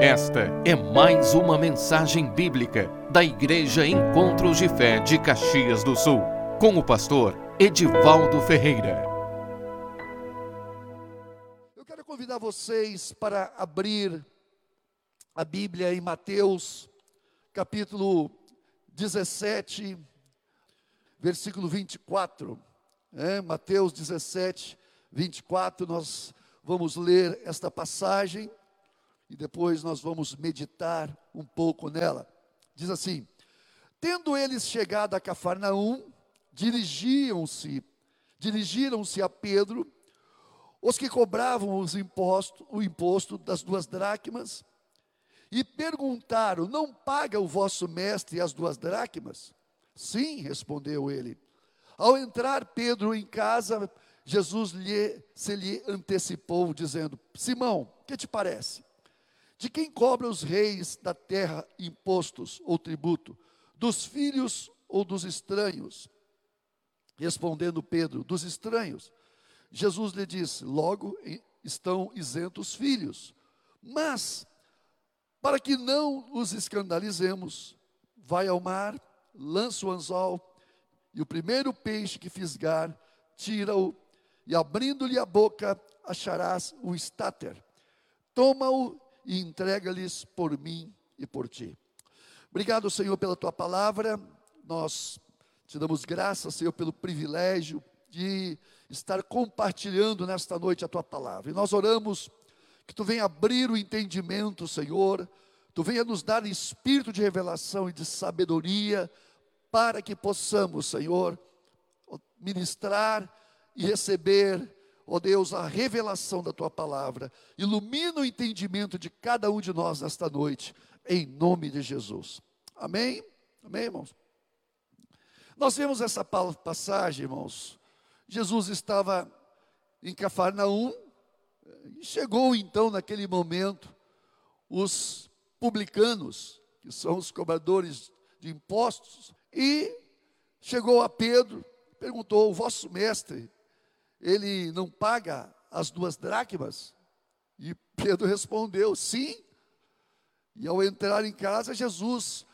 Esta é mais uma mensagem bíblica da Igreja Encontros de Fé de Caxias do Sul, com o pastor Edivaldo Ferreira. Eu quero convidar vocês para abrir a Bíblia em Mateus, capítulo 17, versículo 24. É, Mateus 17, 24, nós vamos ler esta passagem e depois nós vamos meditar um pouco nela. Diz assim: Tendo eles chegado a Cafarnaum, dirigiam-se, dirigiram-se a Pedro, os que cobravam os impostos, o imposto das duas dracmas, e perguntaram: Não paga o vosso mestre as duas dracmas? Sim, respondeu ele. Ao entrar Pedro em casa, Jesus lhe, se lhe antecipou, dizendo: Simão, que te parece? De quem cobra os reis da terra impostos ou tributo? Dos filhos ou dos estranhos? Respondendo Pedro, dos estranhos. Jesus lhe disse: Logo estão isentos os filhos. Mas, para que não os escandalizemos, vai ao mar, lança o anzol, e o primeiro peixe que fisgar, tira-o, e abrindo-lhe a boca, acharás o estáter. Toma-o e entrega-lhes por mim e por ti. Obrigado, Senhor, pela tua palavra. Nós te damos graças, Senhor, pelo privilégio de estar compartilhando nesta noite a tua palavra. E nós oramos que tu venha abrir o entendimento, Senhor, tu venha nos dar espírito de revelação e de sabedoria para que possamos, Senhor, ministrar e receber ó Deus, a revelação da tua palavra. Ilumina o entendimento de cada um de nós nesta noite, em nome de Jesus. Amém? Amém, irmãos? Nós vemos essa passagem, irmãos. Jesus estava em Cafarnaum, e chegou então naquele momento os publicanos, que são os cobradores de impostos, e chegou a Pedro, perguntou: O vosso mestre ele não paga as duas dracmas? E Pedro respondeu: sim. E ao entrar em casa, Jesus,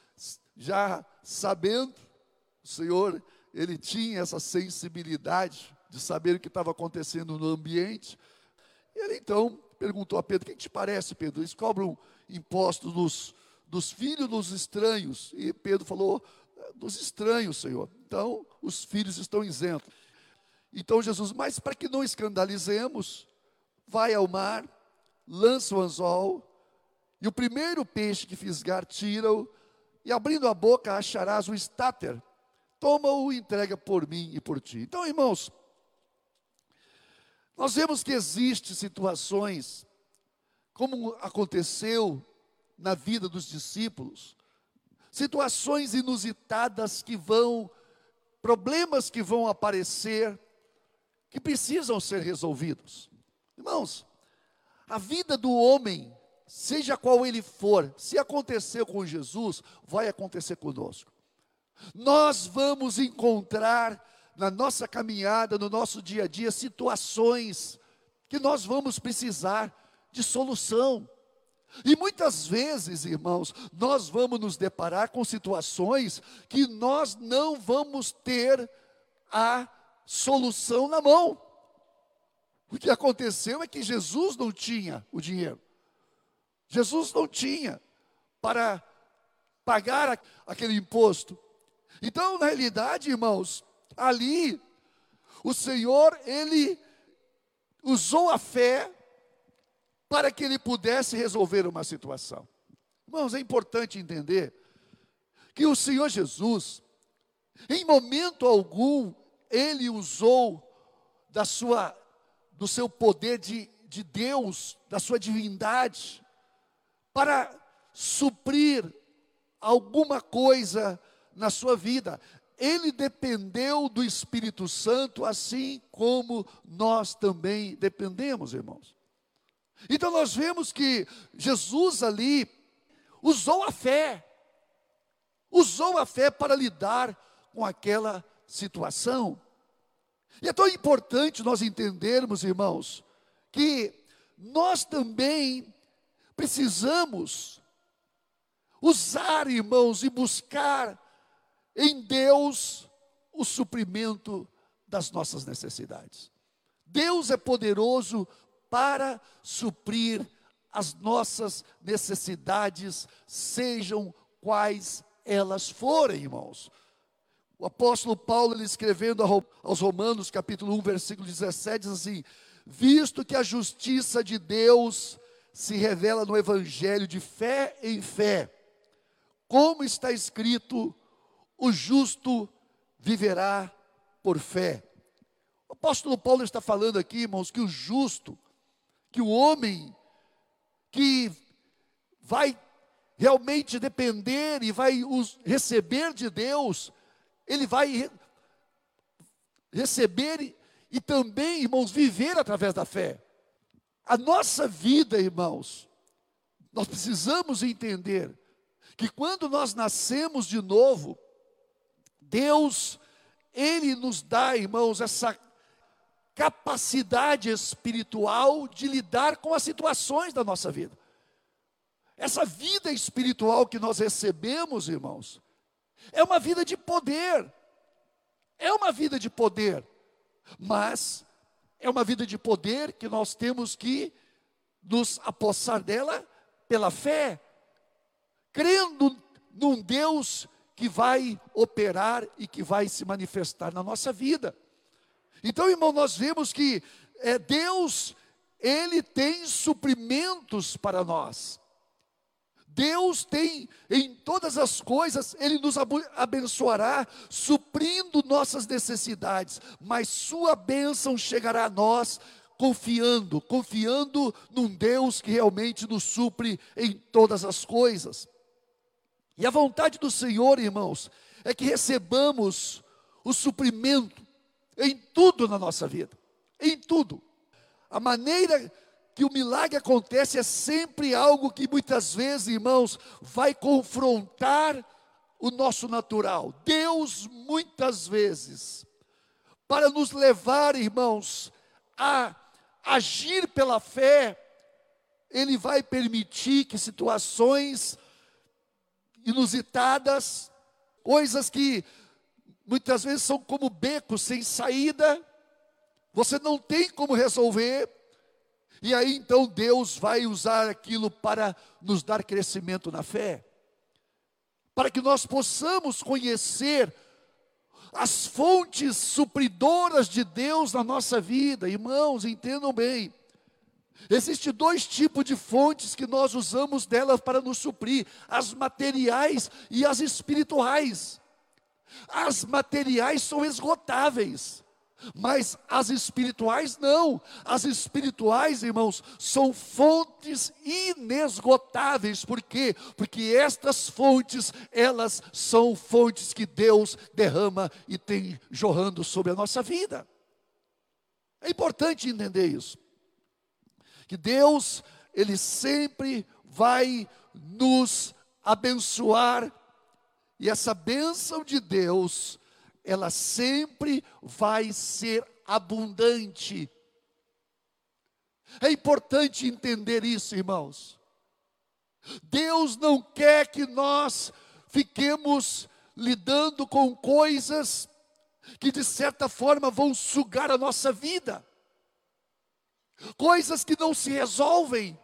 já sabendo, o Senhor, ele tinha essa sensibilidade de saber o que estava acontecendo no ambiente. Ele então perguntou a Pedro: O que te parece, Pedro? Eles cobram impostos dos, dos filhos dos estranhos. E Pedro falou: Dos estranhos, Senhor. Então, os filhos estão isentos. Então Jesus, mas para que não escandalizemos, vai ao mar, lança o anzol, e o primeiro peixe que fisgar, tira-o, e abrindo a boca acharás o estáter. Toma-o e entrega por mim e por ti. Então, irmãos, nós vemos que existem situações, como aconteceu na vida dos discípulos, situações inusitadas que vão, problemas que vão aparecer, que precisam ser resolvidos. Irmãos, a vida do homem, seja qual ele for, se aconteceu com Jesus, vai acontecer conosco. Nós vamos encontrar na nossa caminhada, no nosso dia a dia, situações que nós vamos precisar de solução. E muitas vezes, irmãos, nós vamos nos deparar com situações que nós não vamos ter a solução na mão. O que aconteceu é que Jesus não tinha o dinheiro. Jesus não tinha para pagar aquele imposto. Então, na realidade, irmãos, ali o Senhor, ele usou a fé para que ele pudesse resolver uma situação. Irmãos, é importante entender que o Senhor Jesus, em momento algum, ele usou da sua, do seu poder de, de Deus, da sua divindade, para suprir alguma coisa na sua vida. Ele dependeu do Espírito Santo, assim como nós também dependemos, irmãos. Então nós vemos que Jesus ali usou a fé, usou a fé para lidar com aquela situação. E é tão importante nós entendermos, irmãos, que nós também precisamos usar, irmãos, e buscar em Deus o suprimento das nossas necessidades. Deus é poderoso para suprir as nossas necessidades, sejam quais elas forem, irmãos. O apóstolo Paulo, ele escrevendo aos Romanos, capítulo 1, versículo 17, diz assim: Visto que a justiça de Deus se revela no evangelho de fé em fé, como está escrito, o justo viverá por fé. O apóstolo Paulo está falando aqui, irmãos, que o justo, que o homem que vai realmente depender e vai receber de Deus, ele vai receber e também, irmãos, viver através da fé. A nossa vida, irmãos, nós precisamos entender que quando nós nascemos de novo, Deus, Ele nos dá, irmãos, essa capacidade espiritual de lidar com as situações da nossa vida. Essa vida espiritual que nós recebemos, irmãos, é uma vida de poder. É uma vida de poder. Mas é uma vida de poder que nós temos que nos apossar dela pela fé, crendo num Deus que vai operar e que vai se manifestar na nossa vida. Então, irmão, nós vemos que é, Deus, Ele tem suprimentos para nós. Deus tem em todas as coisas, Ele nos abençoará, suprindo nossas necessidades, mas Sua bênção chegará a nós confiando, confiando num Deus que realmente nos supre em todas as coisas. E a vontade do Senhor, irmãos, é que recebamos o suprimento em tudo na nossa vida, em tudo. A maneira que o milagre acontece é sempre algo que muitas vezes, irmãos, vai confrontar o nosso natural. Deus, muitas vezes, para nos levar, irmãos, a agir pela fé, Ele vai permitir que situações inusitadas, coisas que muitas vezes são como becos sem saída, você não tem como resolver, e aí então Deus vai usar aquilo para nos dar crescimento na fé, para que nós possamos conhecer as fontes supridoras de Deus na nossa vida. Irmãos, entendam bem. Existem dois tipos de fontes que nós usamos delas para nos suprir: as materiais e as espirituais. As materiais são esgotáveis. Mas as espirituais não. As espirituais, irmãos, são fontes inesgotáveis. Por quê? Porque estas fontes, elas são fontes que Deus derrama e tem jorrando sobre a nossa vida. É importante entender isso. Que Deus, Ele sempre vai nos abençoar, e essa bênção de Deus, ela sempre vai ser abundante. É importante entender isso, irmãos. Deus não quer que nós fiquemos lidando com coisas que de certa forma vão sugar a nossa vida, coisas que não se resolvem.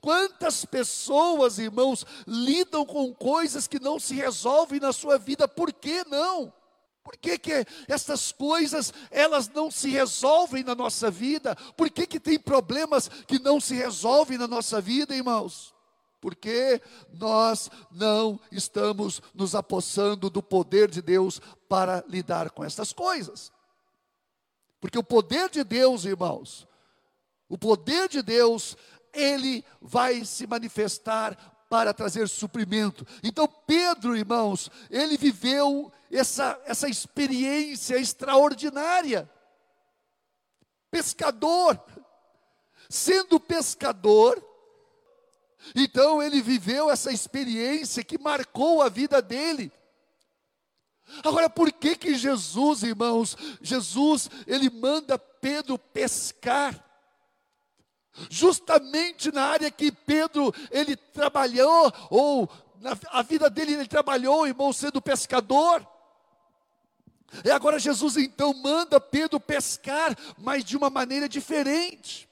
Quantas pessoas, irmãos, lidam com coisas que não se resolvem na sua vida, por que não? Por que, que essas coisas, elas não se resolvem na nossa vida? Por que, que tem problemas que não se resolvem na nossa vida, irmãos? Porque nós não estamos nos apossando do poder de Deus para lidar com essas coisas. Porque o poder de Deus, irmãos, o poder de Deus ele vai se manifestar para trazer suprimento. Então, Pedro, irmãos, ele viveu essa, essa experiência extraordinária. Pescador, sendo pescador, então ele viveu essa experiência que marcou a vida dele. Agora, por que que Jesus, irmãos, Jesus, ele manda Pedro pescar? Justamente na área que Pedro ele trabalhou, ou na a vida dele ele trabalhou, irmão, sendo pescador. E agora Jesus então manda Pedro pescar, mas de uma maneira diferente.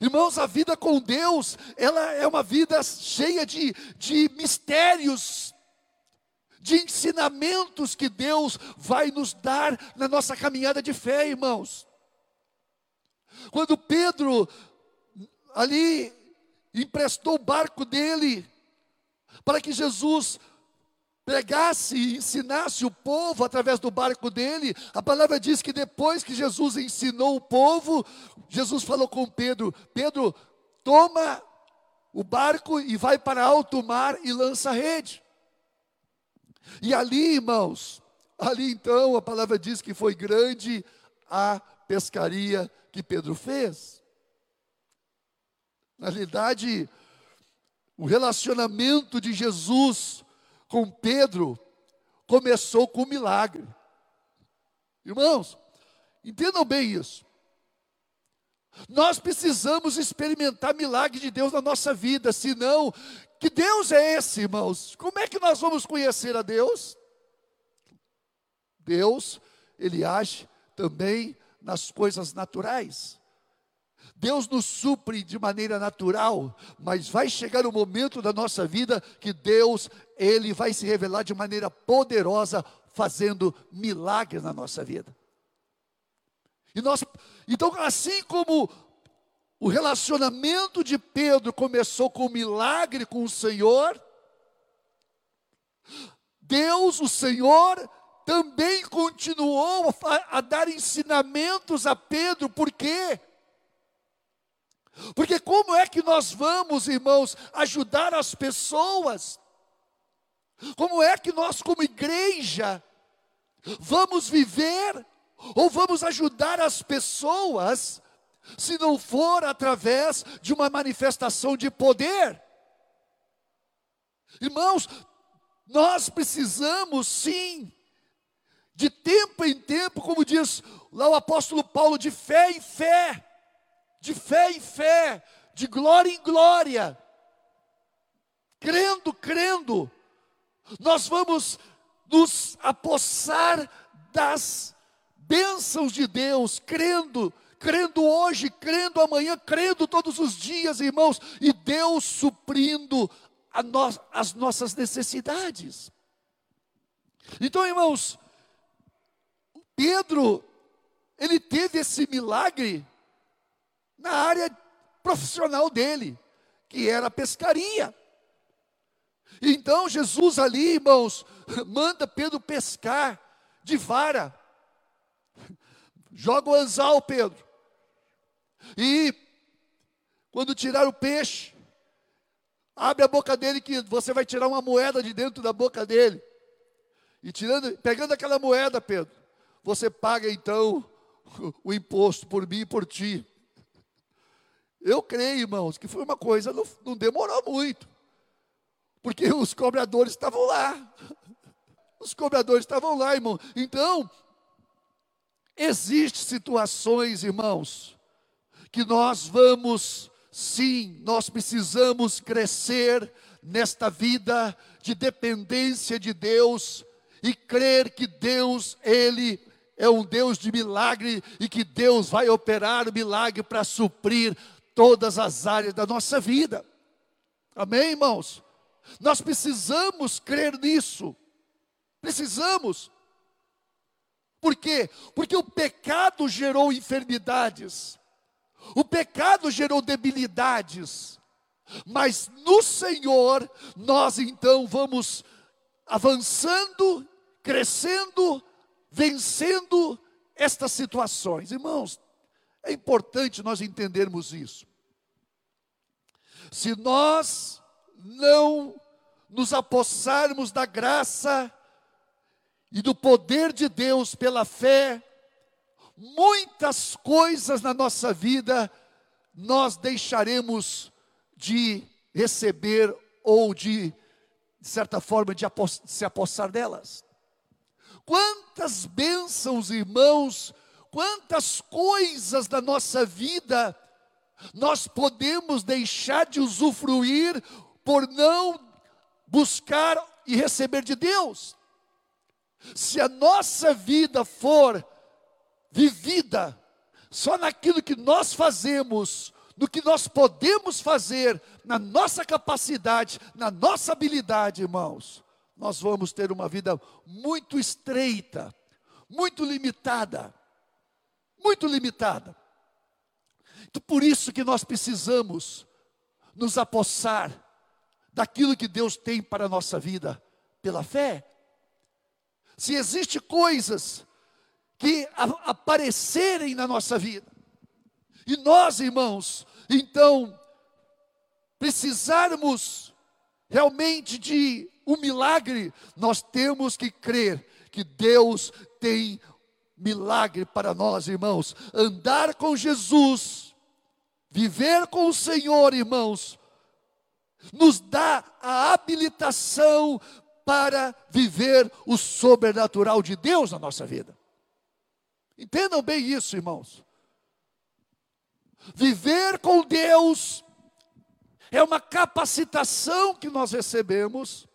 Irmãos, a vida com Deus, ela é uma vida cheia de, de mistérios, de ensinamentos que Deus vai nos dar na nossa caminhada de fé, irmãos. Quando Pedro ali emprestou o barco dele para que Jesus pregasse e ensinasse o povo através do barco dele, a palavra diz que depois que Jesus ensinou o povo, Jesus falou com Pedro: Pedro, toma o barco e vai para alto mar e lança a rede. E ali, irmãos, ali então a palavra diz que foi grande a pescaria que Pedro fez. Na realidade, o relacionamento de Jesus com Pedro começou com um milagre. Irmãos, entendam bem isso. Nós precisamos experimentar milagre de Deus na nossa vida, senão, que Deus é esse, irmãos? Como é que nós vamos conhecer a Deus? Deus, Ele age também nas coisas naturais. Deus nos supre de maneira natural, mas vai chegar o momento da nossa vida que Deus, Ele vai se revelar de maneira poderosa, fazendo milagres na nossa vida. E nós, então, assim como o relacionamento de Pedro começou com um milagre com o Senhor, Deus, o Senhor, também continuou a, a dar ensinamentos a Pedro, por quê? Porque como é que nós vamos, irmãos, ajudar as pessoas? Como é que nós, como igreja, vamos viver ou vamos ajudar as pessoas, se não for através de uma manifestação de poder? Irmãos, nós precisamos sim, de tempo em tempo, como diz lá o apóstolo Paulo, de fé em fé, de fé em fé, de glória em glória, crendo, crendo, nós vamos nos apossar das bênçãos de Deus, crendo, crendo hoje, crendo amanhã, crendo todos os dias, irmãos, e Deus suprindo no, as nossas necessidades. Então, irmãos, Pedro, ele teve esse milagre na área profissional dele, que era a pescaria. Então Jesus ali, irmãos, manda Pedro pescar de vara. Joga o anzal, Pedro. E quando tirar o peixe, abre a boca dele que você vai tirar uma moeda de dentro da boca dele. E tirando, pegando aquela moeda, Pedro, você paga então o imposto por mim e por ti. Eu creio, irmãos, que foi uma coisa, não, não demorou muito. Porque os cobradores estavam lá. Os cobradores estavam lá, irmão. Então, existem situações, irmãos, que nós vamos, sim, nós precisamos crescer nesta vida de dependência de Deus e crer que Deus, Ele é um Deus de milagre e que Deus vai operar o milagre para suprir todas as áreas da nossa vida. Amém, irmãos? Nós precisamos crer nisso. Precisamos. Por quê? Porque o pecado gerou enfermidades. O pecado gerou debilidades. Mas no Senhor, nós então vamos avançando, crescendo, vencendo estas situações. Irmãos, é importante nós entendermos isso. Se nós não nos apossarmos da graça e do poder de Deus pela fé, muitas coisas na nossa vida nós deixaremos de receber ou de, de certa forma, de se apossar delas. Quantas bênçãos, irmãos, quantas coisas da nossa vida nós podemos deixar de usufruir por não buscar e receber de Deus. Se a nossa vida for vivida só naquilo que nós fazemos, no que nós podemos fazer, na nossa capacidade, na nossa habilidade, irmãos, nós vamos ter uma vida muito estreita, muito limitada, muito limitada. Então, por isso que nós precisamos nos apossar daquilo que Deus tem para a nossa vida pela fé. Se existem coisas que aparecerem na nossa vida, e nós, irmãos, então, precisarmos realmente de um milagre, nós temos que crer que Deus tem milagre para nós, irmãos. Andar com Jesus, viver com o Senhor, irmãos, nos dá a habilitação para viver o sobrenatural de Deus na nossa vida. Entendam bem isso, irmãos. Viver com Deus é uma capacitação que nós recebemos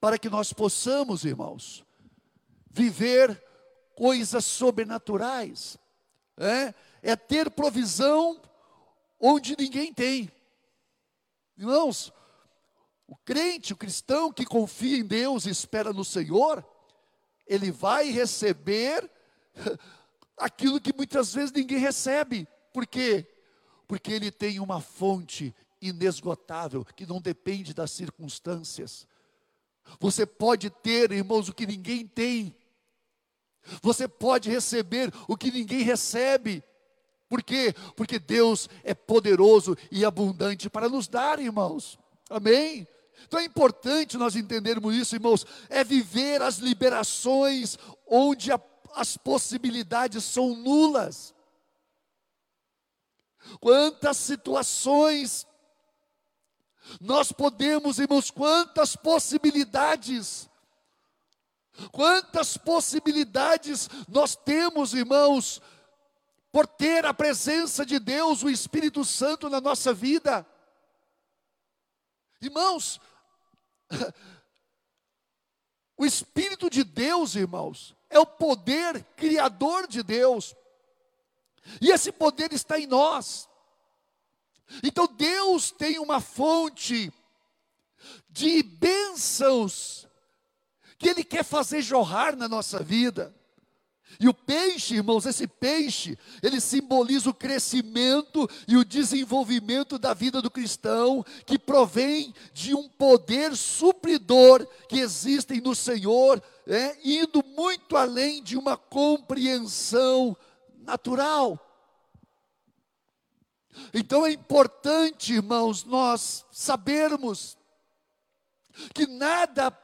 para que nós possamos, irmãos, viver coisas sobrenaturais. É, é ter provisão onde ninguém tem. Irmãos, o crente, o cristão que confia em Deus e espera no Senhor, ele vai receber aquilo que muitas vezes ninguém recebe. Por quê? Porque ele tem uma fonte inesgotável que não depende das circunstâncias. Você pode ter, irmãos, o que ninguém tem. Você pode receber o que ninguém recebe. Por quê? Porque Deus é poderoso e abundante para nos dar, irmãos. Amém? Então é importante nós entendermos isso, irmãos. É viver as liberações onde a, as possibilidades são nulas. Quantas situações nós podemos, irmãos, quantas possibilidades, quantas possibilidades nós temos, irmãos, por ter a presença de Deus, o Espírito Santo na nossa vida. Irmãos, o Espírito de Deus, irmãos, é o poder criador de Deus, e esse poder está em nós. Então Deus tem uma fonte de bênçãos que Ele quer fazer jorrar na nossa vida. E o peixe, irmãos, esse peixe, ele simboliza o crescimento e o desenvolvimento da vida do cristão, que provém de um poder supridor que existe no Senhor, é, indo muito além de uma compreensão natural. Então é importante, irmãos, nós sabermos que nada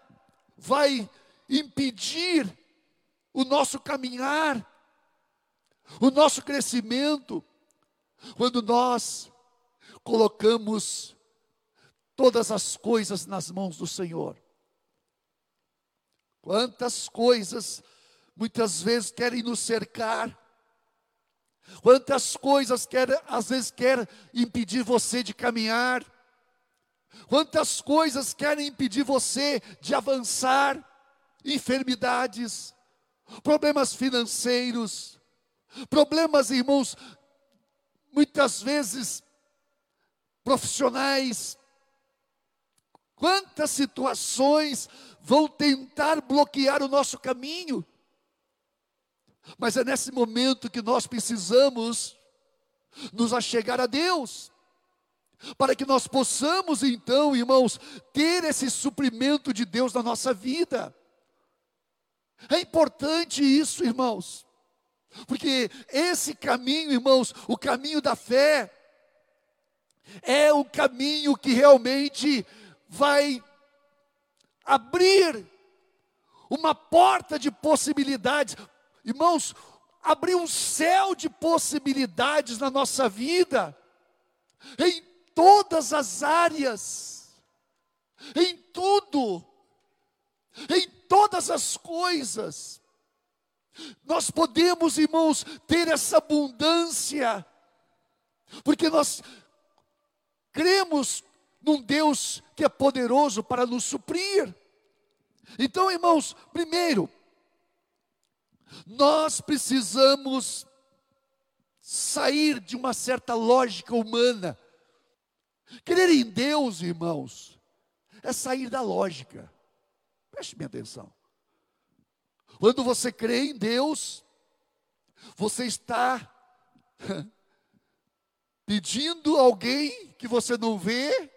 vai impedir o nosso caminhar, o nosso crescimento, quando nós colocamos todas as coisas nas mãos do Senhor. Quantas coisas muitas vezes querem nos cercar, quantas coisas quer, às vezes quer impedir você de caminhar, quantas coisas querem impedir você de avançar, enfermidades, problemas financeiros, problemas, irmãos, muitas vezes profissionais. Quantas situações vão tentar bloquear o nosso caminho? Mas é nesse momento que nós precisamos nos achegar a Deus, para que nós possamos então, irmãos, ter esse suprimento de Deus na nossa vida. É importante isso, irmãos, porque esse caminho, irmãos, o caminho da fé, é o caminho que realmente vai abrir uma porta de possibilidades. Irmãos, abrir um céu de possibilidades na nossa vida, em todas as áreas, em tudo, em todas as coisas. Nós podemos, irmãos, ter essa abundância, porque nós cremos num Deus que é poderoso para nos suprir. Então, irmãos, primeiro, nós precisamos sair de uma certa lógica humana. Crer em Deus, irmãos, é sair da lógica. Preste minha atenção. Quando você crê em Deus, você está pedindo alguém que você não vê,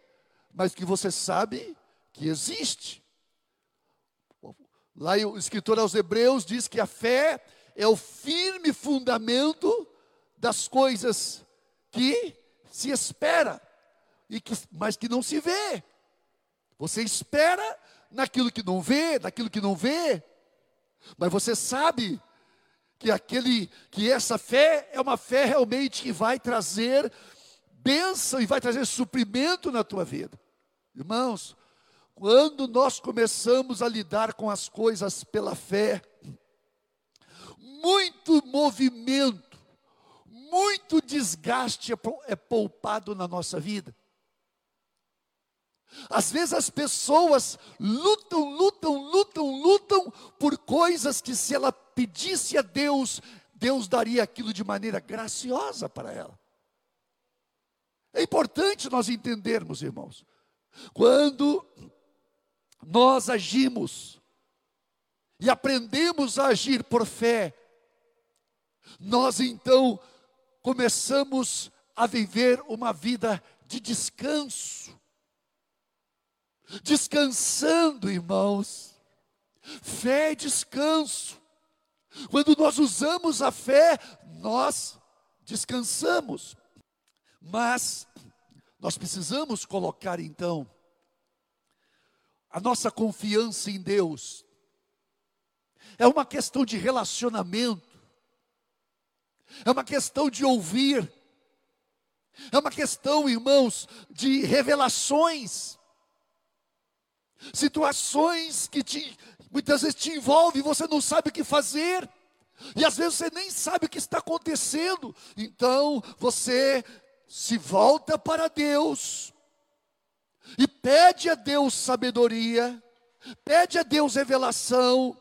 mas que você sabe que existe. Lá o escritor aos Hebreus diz que a fé é o firme fundamento das coisas que se espera, e que, mas que não se vê. Você espera naquilo que não vê, naquilo que não vê, mas você sabe que aquele que essa fé é uma fé realmente que vai trazer bênção e vai trazer suprimento na tua vida. Irmãos, quando nós começamos a lidar com as coisas pela fé, muito movimento, muito desgaste é, é poupado na nossa vida. Às vezes as pessoas lutam, lutam, lutam, lutam por coisas que se ela pedisse a Deus, Deus daria aquilo de maneira graciosa para ela. É importante nós entendermos, irmãos, quando nós agimos e aprendemos a agir por fé, nós então começamos a viver uma vida de descanso. Descansando, irmãos. Fé é descanso. Quando nós usamos a fé, nós descansamos. Mas nós precisamos colocar então a nossa confiança em Deus. É uma questão de relacionamento. É uma questão de ouvir. É uma questão, irmãos, de revelações. Situações que te, muitas vezes te envolvem você não sabe o que fazer. E às vezes você nem sabe o que está acontecendo. Então você se volta para Deus e pede a Deus sabedoria, pede a Deus revelação.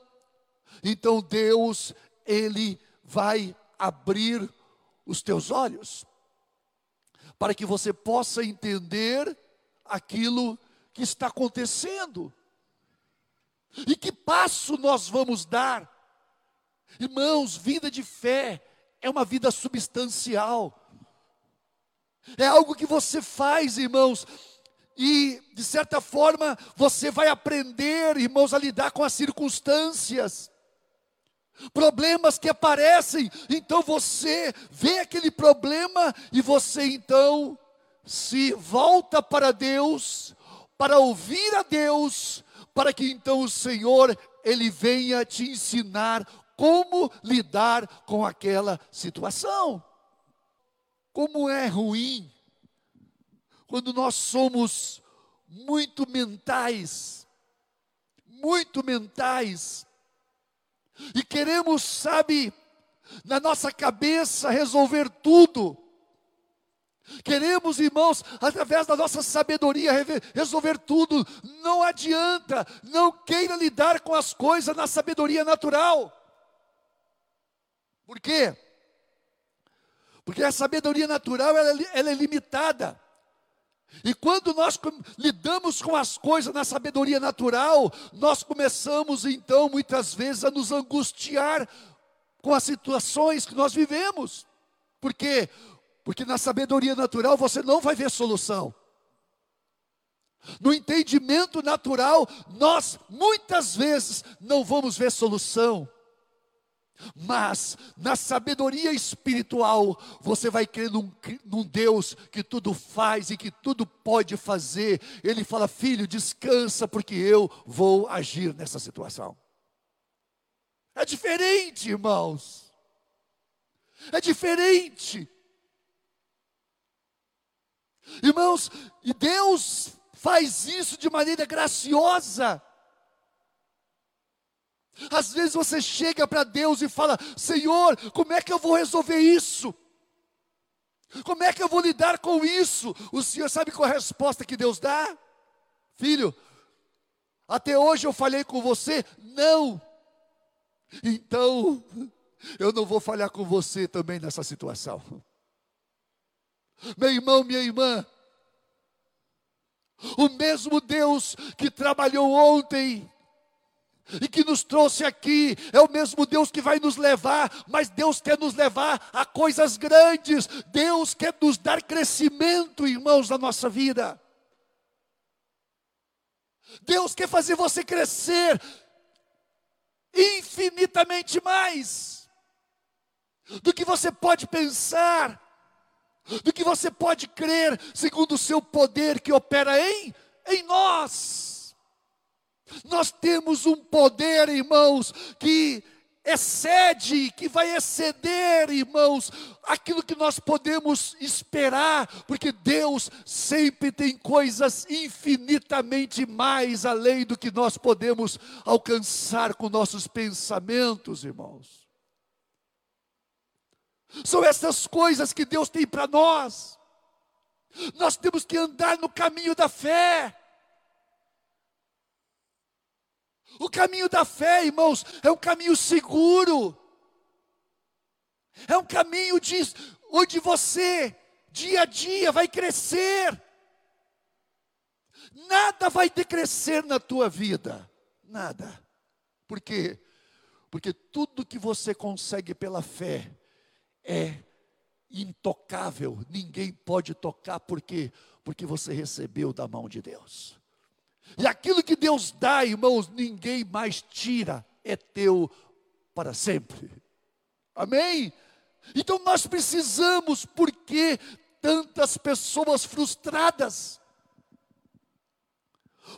Então Deus, Ele vai abrir os teus olhos, para que você possa entender aquilo que está acontecendo. E que passo nós vamos dar? Irmãos, vida de fé é uma vida substancial. É algo que você faz, irmãos, e de certa forma você vai aprender, irmãos, a lidar com as circunstâncias. Problemas que aparecem, então você vê aquele problema e você então se volta para Deus, para ouvir a Deus, para que então o Senhor ele venha te ensinar como lidar com aquela situação. Como é ruim quando nós somos muito mentais, muito mentais, e queremos, sabe, na nossa cabeça resolver tudo. Queremos, irmãos, através da nossa sabedoria resolver tudo. Não adianta, não queira lidar com as coisas na sabedoria natural. Por quê? Porque a sabedoria natural ela, ela é limitada. E quando nós lidamos com as coisas na sabedoria natural, nós começamos então muitas vezes a nos angustiar com as situações que nós vivemos. Por quê? Porque na sabedoria natural você não vai ver solução. No entendimento natural, nós muitas vezes não vamos ver solução. Mas na sabedoria espiritual, você vai crer num, num, Deus que tudo faz e que tudo pode fazer. Ele fala: Filho, descansa, porque eu vou agir nessa situação. É diferente, irmãos. É diferente. Irmãos, e Deus faz isso de maneira graciosa. Às vezes você chega para Deus e fala: Senhor, como é que eu vou resolver isso? Como é que eu vou lidar com isso? O Senhor sabe qual é a resposta que Deus dá? Filho, até hoje eu falei com você, não. Então, eu não vou falhar com você também nessa situação. Meu irmão, minha irmã, o mesmo Deus que trabalhou ontem e que nos trouxe aqui, é o mesmo Deus que vai nos levar, mas Deus quer nos levar a coisas grandes, Deus quer nos dar crescimento, irmãos, na nossa vida. Deus quer fazer você crescer infinitamente mais do que você pode pensar, do que você pode crer, segundo o seu poder que opera em, em nós. Nós temos um poder, irmãos, que excede, que vai exceder, irmãos, aquilo que nós podemos esperar, porque Deus sempre tem coisas infinitamente mais além do que nós podemos alcançar com nossos pensamentos, irmãos. São essas coisas que Deus tem para nós. Nós temos que andar no caminho da fé. O caminho da fé, irmãos, é um caminho seguro. É um caminho de, onde você, dia a dia, vai crescer. Nada vai decrescer na tua vida. Nada. Por quê? Porque tudo que você consegue pela fé é intocável. Ninguém pode tocar, por quê? Porque você recebeu da mão de Deus. E aquilo que Deus dá, irmãos, ninguém mais tira, é teu para sempre. Amém? Então nós precisamos, porque tantas pessoas frustradas?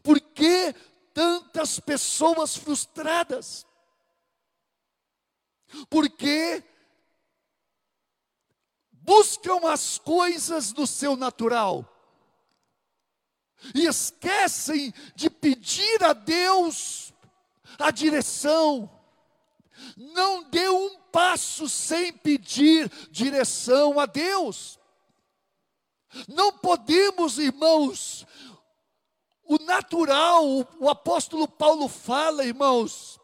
Por que tantas pessoas frustradas? Porque buscam as coisas do seu natural e esquecem de pedir a Deus a direção. Não dê um passo sem pedir direção a Deus. Não podemos, irmãos, o natural, o apóstolo Paulo fala, irmãos,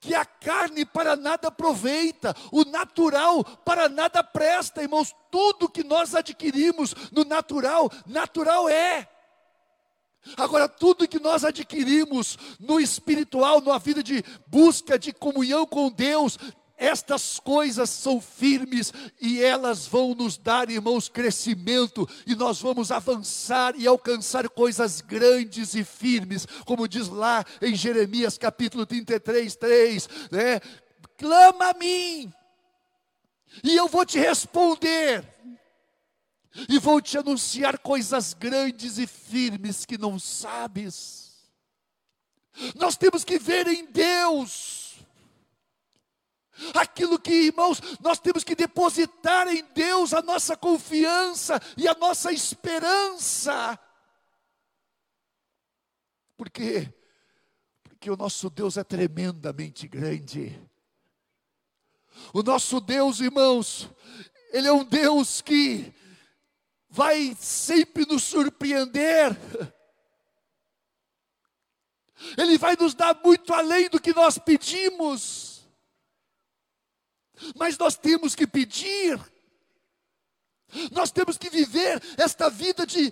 que a carne para nada aproveita, o natural para nada presta, irmãos. Tudo que nós adquirimos no natural, natural é. Agora, tudo que nós adquirimos no espiritual, na vida de busca de comunhão com Deus, estas coisas são firmes e elas vão nos dar, irmãos, crescimento e nós vamos avançar e alcançar coisas grandes e firmes, como diz lá em Jeremias capítulo 33, 3, né? Clama a mim e eu vou te responder e vou te anunciar coisas grandes e firmes que não sabes. Nós temos que ver em Deus aquilo que, irmãos, nós temos que depositar em Deus a nossa confiança e a nossa esperança. Por quê? Porque o nosso Deus é tremendamente grande. O nosso Deus, irmãos, Ele é um Deus que vai sempre nos surpreender. Ele vai nos dar muito além do que nós pedimos. Mas nós temos que pedir. Nós temos que viver esta vida de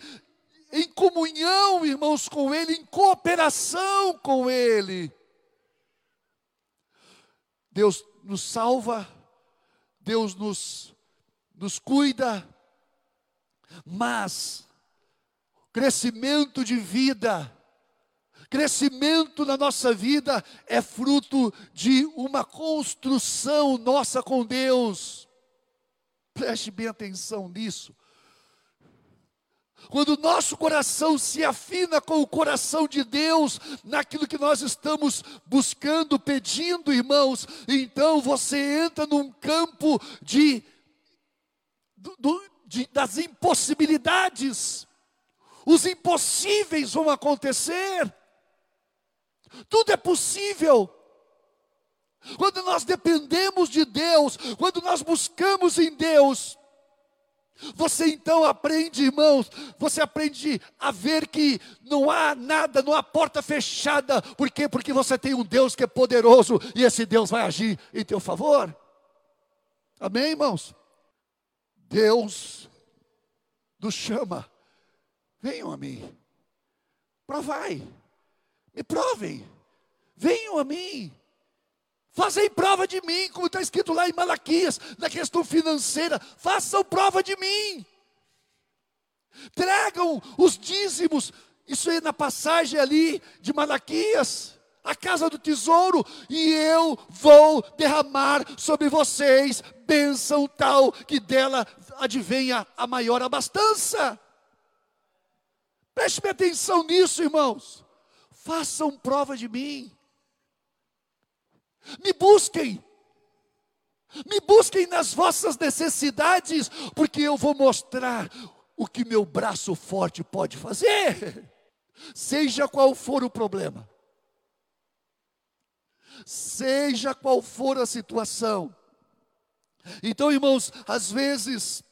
em comunhão, irmãos, com ele, em cooperação com ele. Deus nos salva, Deus nos nos cuida, mas crescimento de vida, crescimento na nossa vida é fruto de uma construção nossa com Deus. Preste bem atenção nisso. Quando o nosso coração se afina com o coração de Deus, naquilo que nós estamos buscando, pedindo, irmãos, então você entra num campo de, do, de, das impossibilidades. Os impossíveis vão acontecer. Tudo é possível Quando nós dependemos de Deus, quando nós buscamos em Deus, você então aprende, irmãos, você aprende a ver que não há nada, não há porta fechada. Por quê? Porque você tem um Deus que é poderoso e esse Deus vai agir em teu favor. Amém, irmãos? Deus nos chama. Venham a mim. Provai. Me provem. Venham a mim. Fazem prova de mim, como está escrito lá em Malaquias, na questão financeira. Façam prova de mim. Tragam os dízimos. Isso aí na passagem ali de Malaquias, a casa do tesouro, e eu vou derramar sobre vocês bênção tal que dela advenha a maior abastança. Preste atenção nisso, irmãos. Façam prova de mim. Me busquem. Me busquem nas vossas necessidades, porque eu vou mostrar o que meu braço forte pode fazer. Seja qual for o problema. Seja qual for a situação. Então, irmãos, às vezes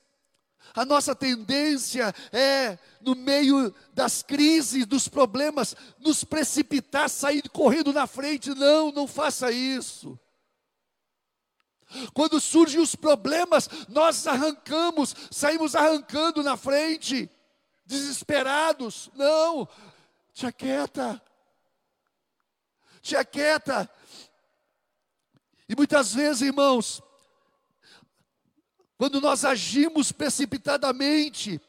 a nossa tendência é, no meio das crises, dos problemas, nos precipitar, sair correndo na frente. Não, não faça isso. Quando surgem os problemas, nós arrancamos, saímos arrancando na frente, desesperados. Não, te aquieta, te aquieta. E muitas vezes, irmãos, quando nós agimos precipitadamente,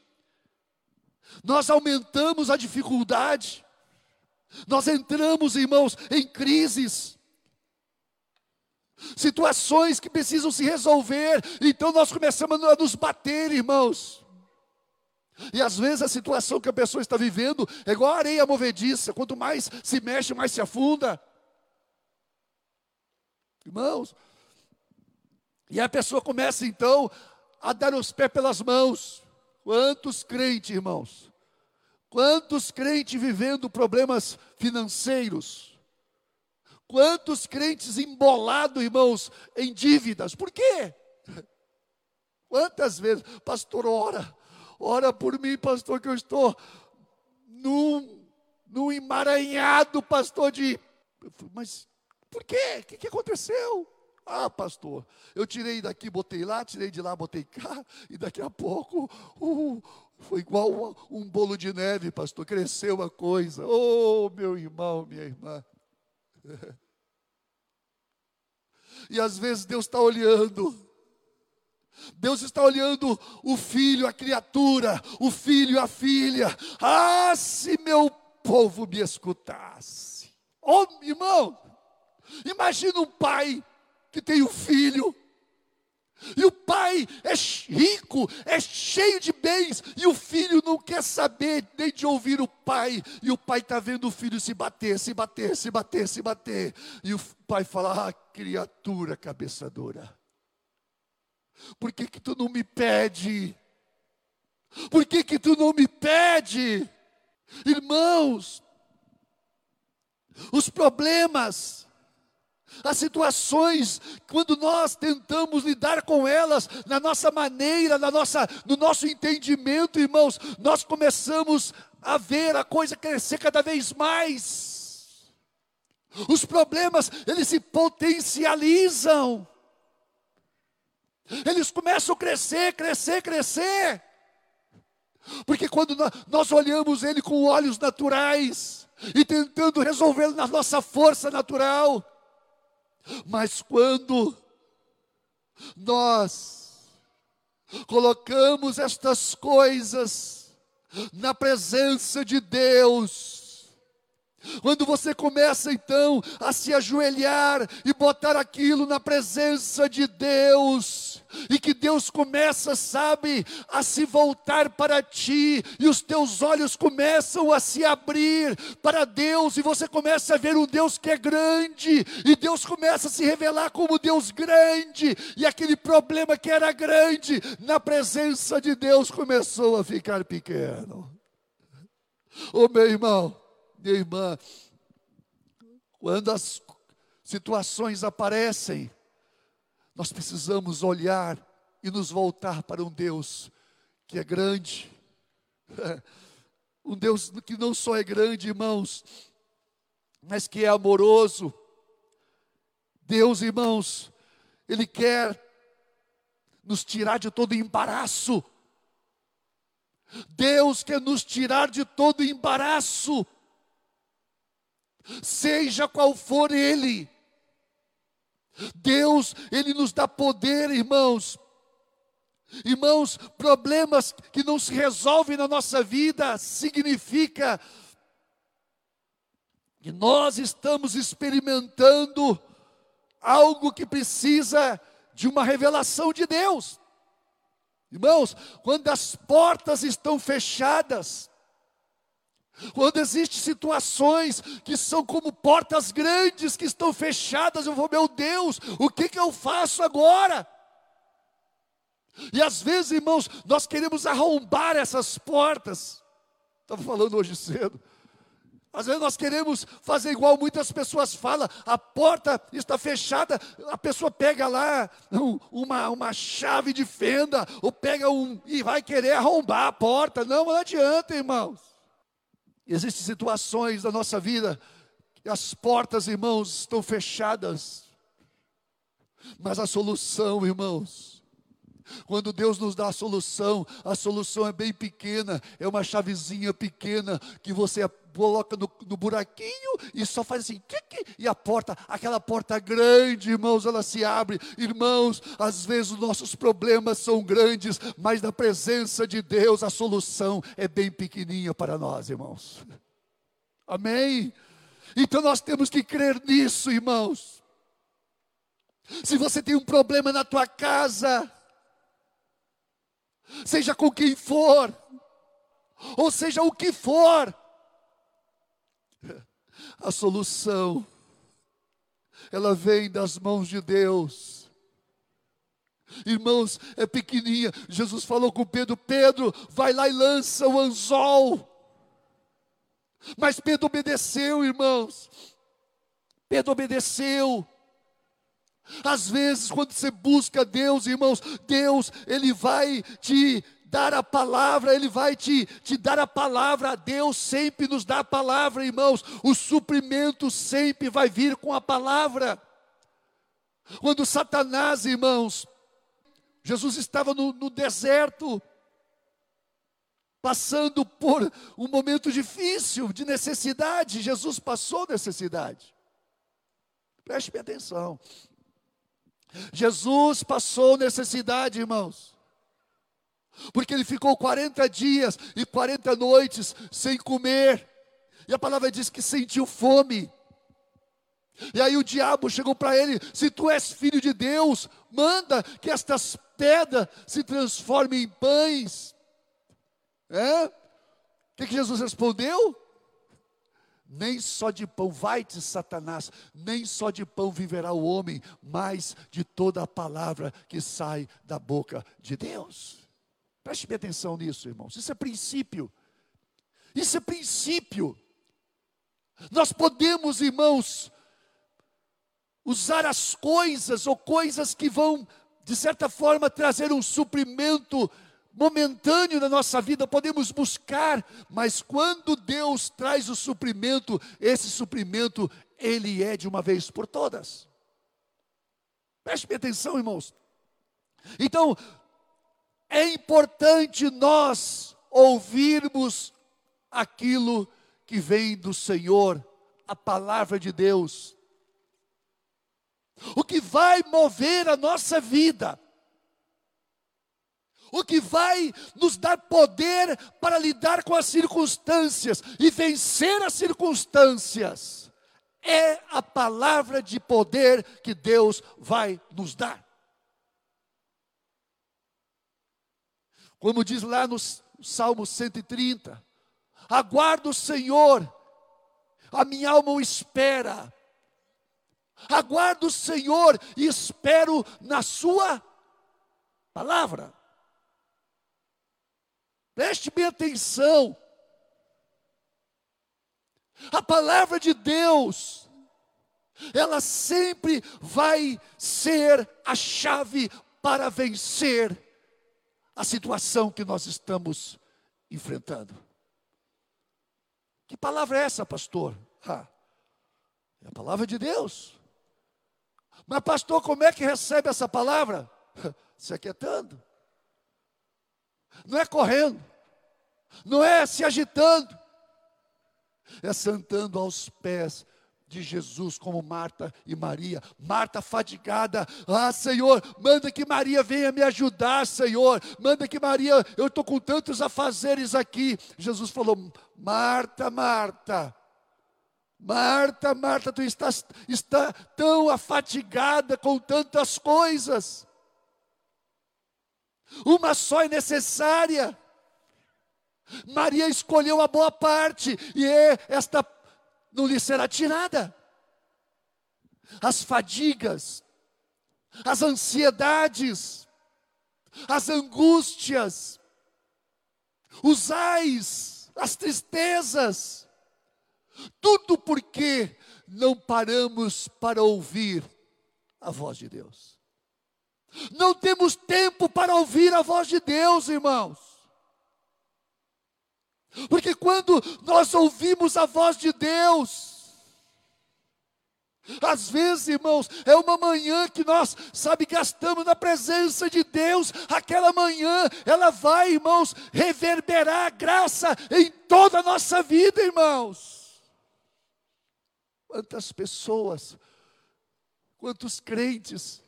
nós aumentamos a dificuldade, nós entramos, irmãos, em crises, situações que precisam se resolver, então nós começamos a nos bater, irmãos. E às vezes a situação que a pessoa está vivendo é igual a areia movediça, quanto mais se mexe, mais se afunda. Irmãos, e a pessoa começa então a dar os pés pelas mãos. Quantos crentes, irmãos? Quantos crentes vivendo problemas financeiros? Quantos crentes embolados, irmãos, em dívidas? Por quê? Quantas vezes, pastor, ora, ora por mim, pastor, que eu estou num, num emaranhado, pastor, de. Mas por quê? O que, que aconteceu? Ah, pastor, eu tirei daqui, botei lá, tirei de lá, botei cá, e daqui a pouco uh, foi igual um, um bolo de neve, pastor, cresceu a coisa. Oh, meu irmão, minha irmã. E às vezes Deus está olhando, Deus está olhando o filho, a criatura, o filho, a filha. Ah, se meu povo me escutasse. Oh, irmão, imagina um pai que tem um filho. E o pai é rico, é cheio de bens, e o filho não quer saber nem de ouvir o pai. E o pai está vendo o filho se bater, se bater, se bater, se bater. E o pai fala: Ah, criatura cabeça dura, por que, que tu não me pede? Por que, que tu não me pede? Irmãos, os problemas, as situações, quando nós tentamos lidar com elas, na nossa maneira, na nossa, no nosso entendimento, irmãos, nós começamos a ver a coisa crescer cada vez mais. Os problemas, eles se potencializam. Eles começam a crescer, crescer, crescer. Porque quando nós olhamos ele com olhos naturais e tentando resolvê-lo na nossa força natural, mas quando nós colocamos estas coisas na presença de Deus, quando você começa então a se ajoelhar e botar aquilo na presença de Deus, e que Deus começa, sabe, a se voltar para ti, e os teus olhos começam a se abrir para Deus, e você começa a ver um Deus que é grande, e Deus começa a se revelar como Deus grande, e aquele problema que era grande, na presença de Deus começou a ficar pequeno. Ô oh, meu irmão, minha irmã, quando as situações aparecem, nós precisamos olhar e nos voltar para um Deus que é grande, um Deus que não só é grande, irmãos, mas que é amoroso. Deus, irmãos, Ele quer nos tirar de todo embaraço. Deus quer nos tirar de todo embaraço, seja qual for Ele. Deus, Ele nos dá poder, irmãos. Irmãos, problemas que não se resolvem na nossa vida significa que nós estamos experimentando algo que precisa de uma revelação de Deus. Irmãos, quando as portas estão fechadas, quando existem situações que são como portas grandes que estão fechadas, eu vou, meu Deus, o que, que eu faço agora? E às vezes, irmãos, nós queremos arrombar essas portas. Estava falando hoje cedo. Às vezes nós queremos fazer igual muitas pessoas falam, a porta está fechada, a pessoa pega lá uma, uma chave de fenda, ou pega um e vai querer arrombar a porta. Não, não adianta, irmãos. Existem situações da nossa vida que as portas, irmãos, estão fechadas. Mas a solução, irmãos, quando Deus nos dá a solução, a solução é bem pequena, é uma chavezinha pequena que você coloca no, no buraquinho e só faz assim, e a porta, aquela porta grande, irmãos, ela se abre. Irmãos, às vezes os nossos problemas são grandes, mas na presença de Deus a solução é bem pequenininha para nós, irmãos. Amém? Então nós temos que crer nisso, irmãos. Se você tem um problema na tua casa, seja com quem for, ou seja o que for, a solução, ela vem das mãos de Deus. Irmãos, é pequenininha. Jesus falou com Pedro: Pedro, vai lá e lança o anzol. Mas Pedro obedeceu, irmãos. Pedro obedeceu. Às vezes, quando você busca Deus, irmãos, Deus, Ele vai te dar a palavra, Ele vai te, te dar a palavra. Deus sempre nos dá a palavra, irmãos. O suprimento sempre vai vir com a palavra. Quando Satanás, irmãos, Jesus estava no, no deserto, passando por um momento difícil, de necessidade. Jesus passou necessidade. Preste atenção. Jesus passou necessidade, irmãos. Porque ele ficou 40 dias e 40 noites sem comer. E a palavra diz que sentiu fome. E aí o diabo chegou para ele: se tu és filho de Deus, manda que estas pedras se transformem em pães. É? O que, que Jesus respondeu? Nem só de pão, vai-te, Satanás, nem só de pão viverá o homem, mas de toda a palavra que sai da boca de Deus. Preste bem atenção nisso, irmãos. Isso é princípio. Isso é princípio. Nós podemos, irmãos, usar as coisas ou coisas que vão, de certa forma, trazer um suprimento momentâneo na nossa vida, podemos buscar, mas quando Deus traz o suprimento, esse suprimento, ele é de uma vez por todas. Preste atenção, irmãos. Então, é importante nós ouvirmos aquilo que vem do Senhor, a palavra de Deus. O que vai mover a nossa vida o que vai nos dar poder para lidar com as circunstâncias e vencer as circunstâncias, é a palavra de poder que Deus vai nos dar. Como diz lá no Salmo 130, aguardo o Senhor, a minha alma o espera. Aguardo o Senhor e espero na Sua palavra. Preste bem atenção. A palavra de Deus, ela sempre vai ser a chave para vencer a situação que nós estamos enfrentando. Que palavra é essa, pastor? Ah, é a palavra de Deus. Mas, pastor, como é que recebe essa palavra? Se aquietando. Não é correndo. Não é se agitando. É sentando aos pés de Jesus, como Marta e Maria. Marta fadigada, ah, Senhor, manda que Maria venha me ajudar, Senhor. Manda que Maria, eu estou com tantos afazeres aqui. Jesus falou: Marta, Marta. Marta, Marta, tu estás está tão afatigada com tantas coisas. Uma só é necessária. Maria escolheu a boa parte, e é esta não lhe será tirada. As fadigas, as ansiedades, as angústias, os ais, as tristezas, tudo porque não paramos para ouvir a voz de Deus. Não temos tempo para ouvir a voz de Deus, irmãos. Porque quando nós ouvimos a voz de Deus, às vezes, irmãos, é uma manhã que nós, sabe, gastamos na presença de Deus. Aquela manhã, ela vai, irmãos, reverberar a graça em toda a nossa vida, irmãos. Quantas pessoas, quantos crentes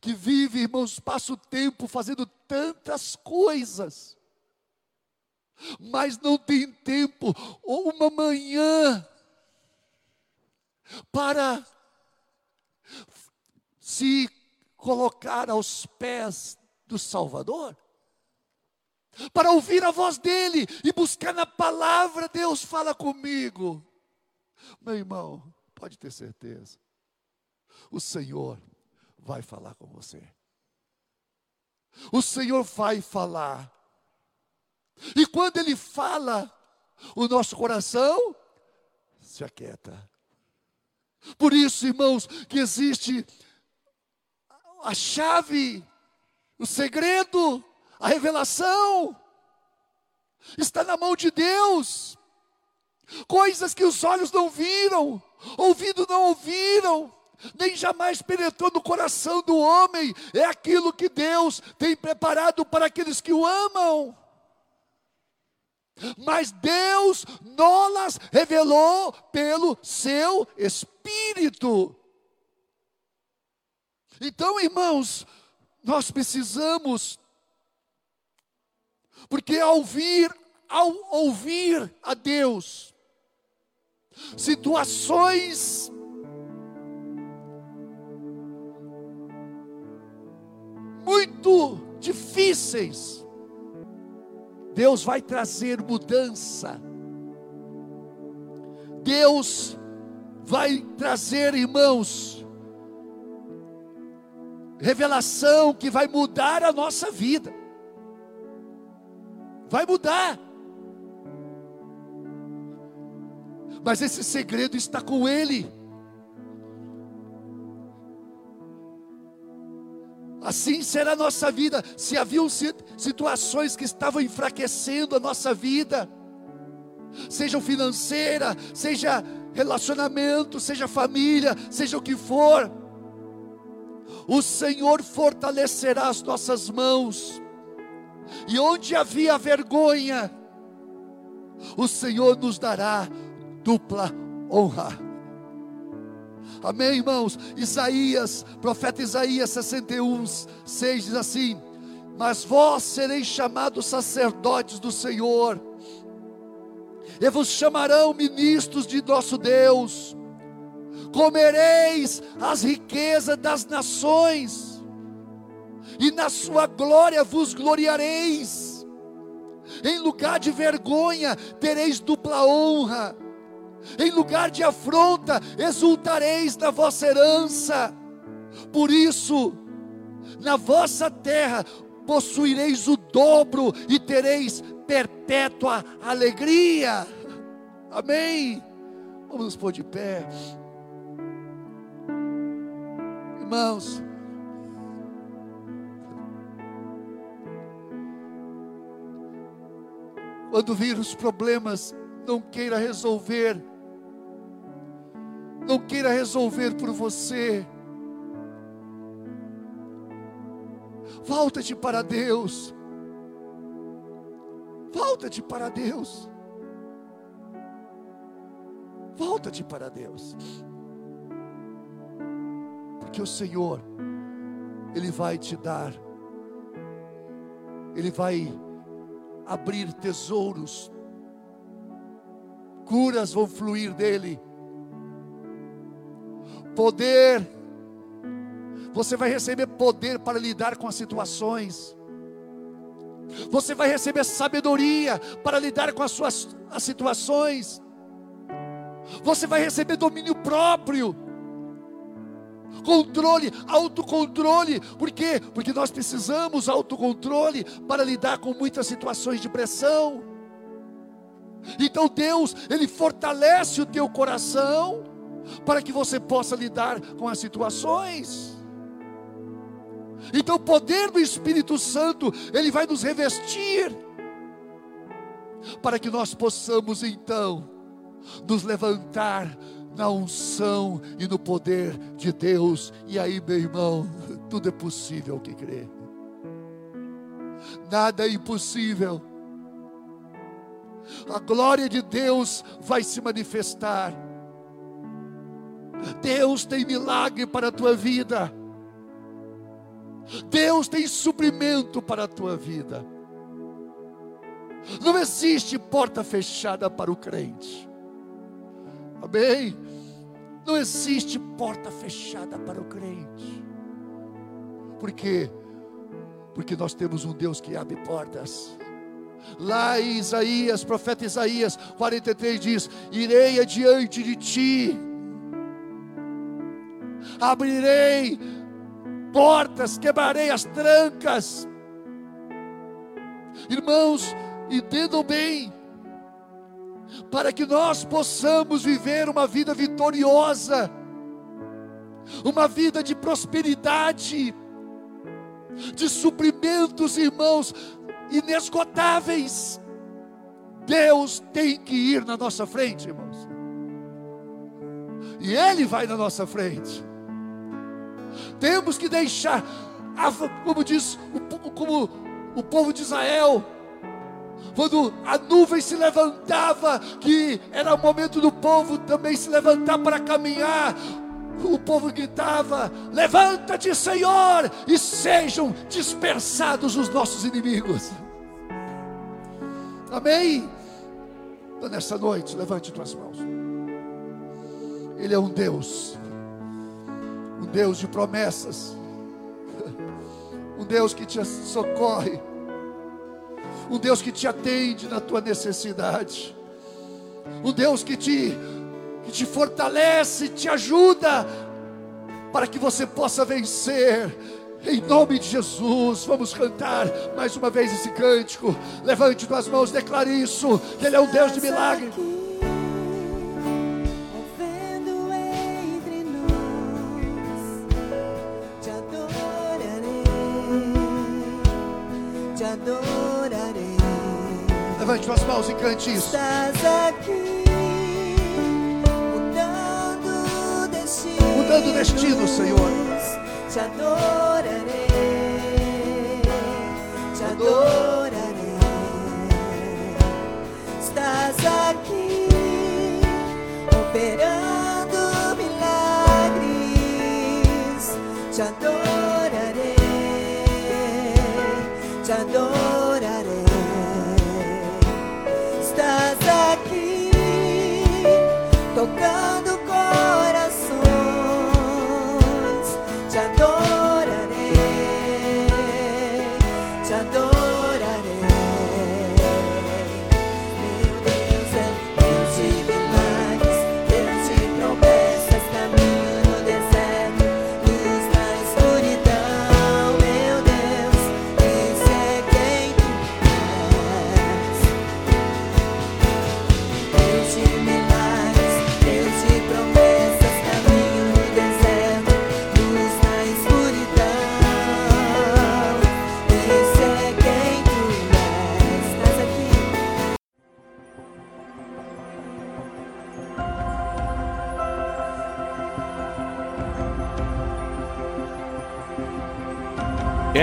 que vivem, irmãos, passam o tempo fazendo tantas coisas mas não tem tempo ou uma manhã para se colocar aos pés do Salvador, para ouvir a voz dele e buscar na palavra, Deus fala comigo. Meu irmão, pode ter certeza, o Senhor vai falar com você. O Senhor vai falar. E quando Ele fala, o nosso coração se aquieta. Por isso, irmãos, que existe a chave, o segredo, a revelação, está na mão de Deus. Coisas que os olhos não viram, ouvido não ouviram, nem jamais penetrou no coração do homem, é aquilo que Deus tem preparado para aqueles que o amam mas Deus nolas revelou pelo seu Espírito. Então, irmãos, nós precisamos, porque ao ouvir, ao ouvir a Deus, situações muito difíceis, Deus vai trazer mudança. Deus vai trazer, irmãos, revelação que vai mudar a nossa vida. Vai mudar. Mas esse segredo está com Ele. Assim será a nossa vida. Se haviam situações que estavam enfraquecendo a nossa vida, sejam financeira, seja relacionamento, seja família, seja o que for, o Senhor fortalecerá as nossas mãos. E onde havia vergonha, o Senhor nos dará dupla honra. Amém, irmãos? Isaías, profeta Isaías 61, 6 diz assim: Mas vós sereis chamados sacerdotes do Senhor, e vos chamarão ministros de nosso Deus, comereis as riquezas das nações, e na sua glória vos gloriareis, em lugar de vergonha tereis dupla honra em lugar de afronta, exultareis na vossa herança. Por isso, na vossa terra possuireis o dobro e tereis perpétua alegria. Amém. Vamos nos pôr de pé. Irmãos, quando vir os problemas, não queira resolver, não queira resolver por você. Volta-te para Deus. Volta-te para Deus. Volta-te para Deus. Porque o Senhor, Ele vai te dar, Ele vai abrir tesouros, curas vão fluir dele, poder, você vai receber poder para lidar com as situações. Você vai receber sabedoria para lidar com as suas as situações. Você vai receber domínio próprio. Controle, autocontrole. Por quê? Porque nós precisamos autocontrole para lidar com muitas situações de pressão. Então Deus, Ele fortalece o teu coração para que você possa lidar com as situações. Então o poder do Espírito Santo, ele vai nos revestir para que nós possamos então nos levantar na unção e no poder de Deus. E aí, meu irmão, tudo é possível que crê. Nada é impossível. A glória de Deus vai se manifestar. Deus tem milagre para a tua vida. Deus tem suprimento para a tua vida. Não existe porta fechada para o crente. Amém? Não existe porta fechada para o crente. Por quê? Porque nós temos um Deus que abre portas. Lá em Isaías, profeta Isaías 43 diz: Irei adiante de ti, abrirei portas, quebrarei as trancas. Irmãos, entendam bem, para que nós possamos viver uma vida vitoriosa, uma vida de prosperidade, de suprimentos, irmãos, inesgotáveis. Deus tem que ir na nossa frente, irmãos. E Ele vai na nossa frente. Temos que deixar, como diz, como o povo de Israel, quando a nuvem se levantava, que era o momento do povo também se levantar para caminhar, o povo gritava: Levanta-te, Senhor, e sejam dispersados os nossos inimigos. Amém? Então, nessa noite, levante tuas mãos. Ele é um Deus um Deus de promessas, um Deus que te socorre, um Deus que te atende na tua necessidade, um Deus que te, que te fortalece, te ajuda, para que você possa vencer. Em nome de Jesus, vamos cantar mais uma vez esse cântico. Levante tuas mãos, declare isso. Ele é um Deus de milagre. Levante suas mãos e cante isso. Estás aqui, mudando destino, mudando destino, Senhor. Te adorarei, te adorarei. Estás aqui, operando milagres. Te adorarei,